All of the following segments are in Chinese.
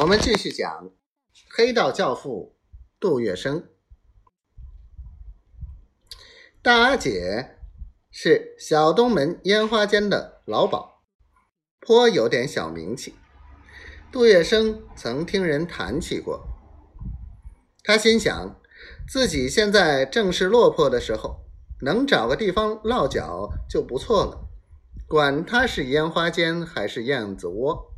我们继续讲黑道教父杜月笙。大阿姐是小东门烟花间的老鸨，颇有点小名气。杜月笙曾听人谈起过，他心想，自己现在正是落魄的时候，能找个地方落脚就不错了，管他是烟花间还是燕子窝。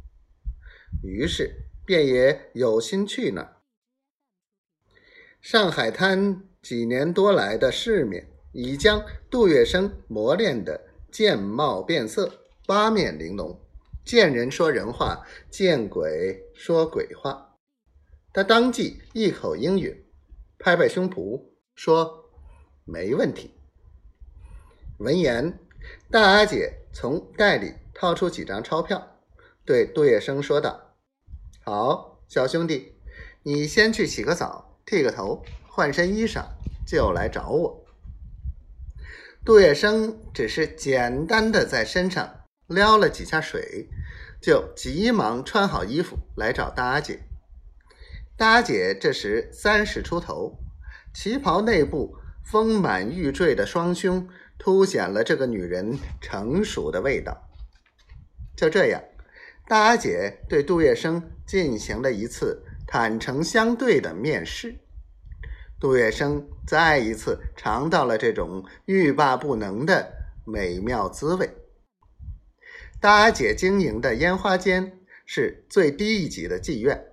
于是。便也有心去呢。上海滩几年多来的世面，已将杜月笙磨练的见貌变色、八面玲珑，见人说人话，见鬼说鬼话。他当即一口应允，拍拍胸脯说：“没问题。”闻言，大阿姐从袋里掏出几张钞票，对杜月笙说道。好，小兄弟，你先去洗个澡，剃个头，换身衣裳，就来找我。杜月笙只是简单的在身上撩了几下水，就急忙穿好衣服来找大姐。大姐这时三十出头，旗袍内部丰满欲坠的双胸，凸显了这个女人成熟的味道。就这样。大阿姐对杜月笙进行了一次坦诚相对的面试，杜月笙再一次尝到了这种欲罢不能的美妙滋味。大阿姐经营的烟花间是最低一级的妓院，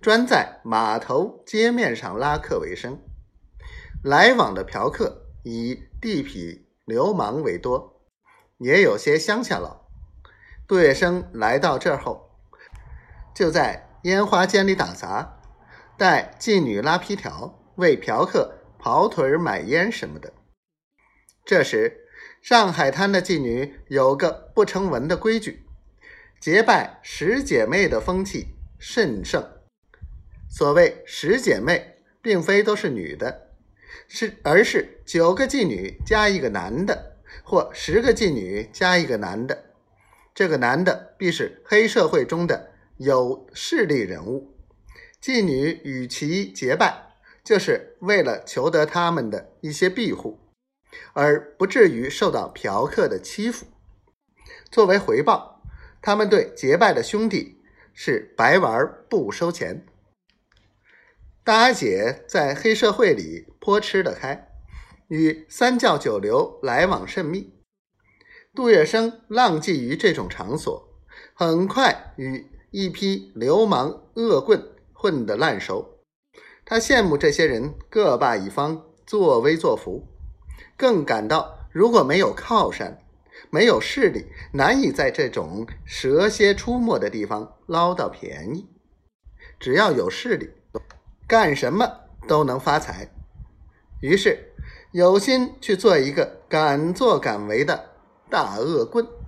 专在码头街面上拉客为生，来往的嫖客以地痞流氓为多，也有些乡下佬。杜月笙来到这后，就在烟花间里打杂，带妓女拉皮条，为嫖客跑腿买烟什么的。这时，上海滩的妓女有个不成文的规矩：结拜十姐妹的风气甚盛。所谓十姐妹，并非都是女的，是而是九个妓女加一个男的，或十个妓女加一个男的。这个男的必是黑社会中的有势力人物，妓女与其结拜，就是为了求得他们的一些庇护，而不至于受到嫖客的欺负。作为回报，他们对结拜的兄弟是白玩不收钱。大阿姐在黑社会里颇吃得开，与三教九流来往甚密。杜月笙浪迹于这种场所，很快与一批流氓恶棍混得烂熟。他羡慕这些人各霸一方，作威作福，更感到如果没有靠山，没有势力，难以在这种蛇蝎出没的地方捞到便宜。只要有势力，干什么都能发财。于是有心去做一个敢作敢为的。大恶棍。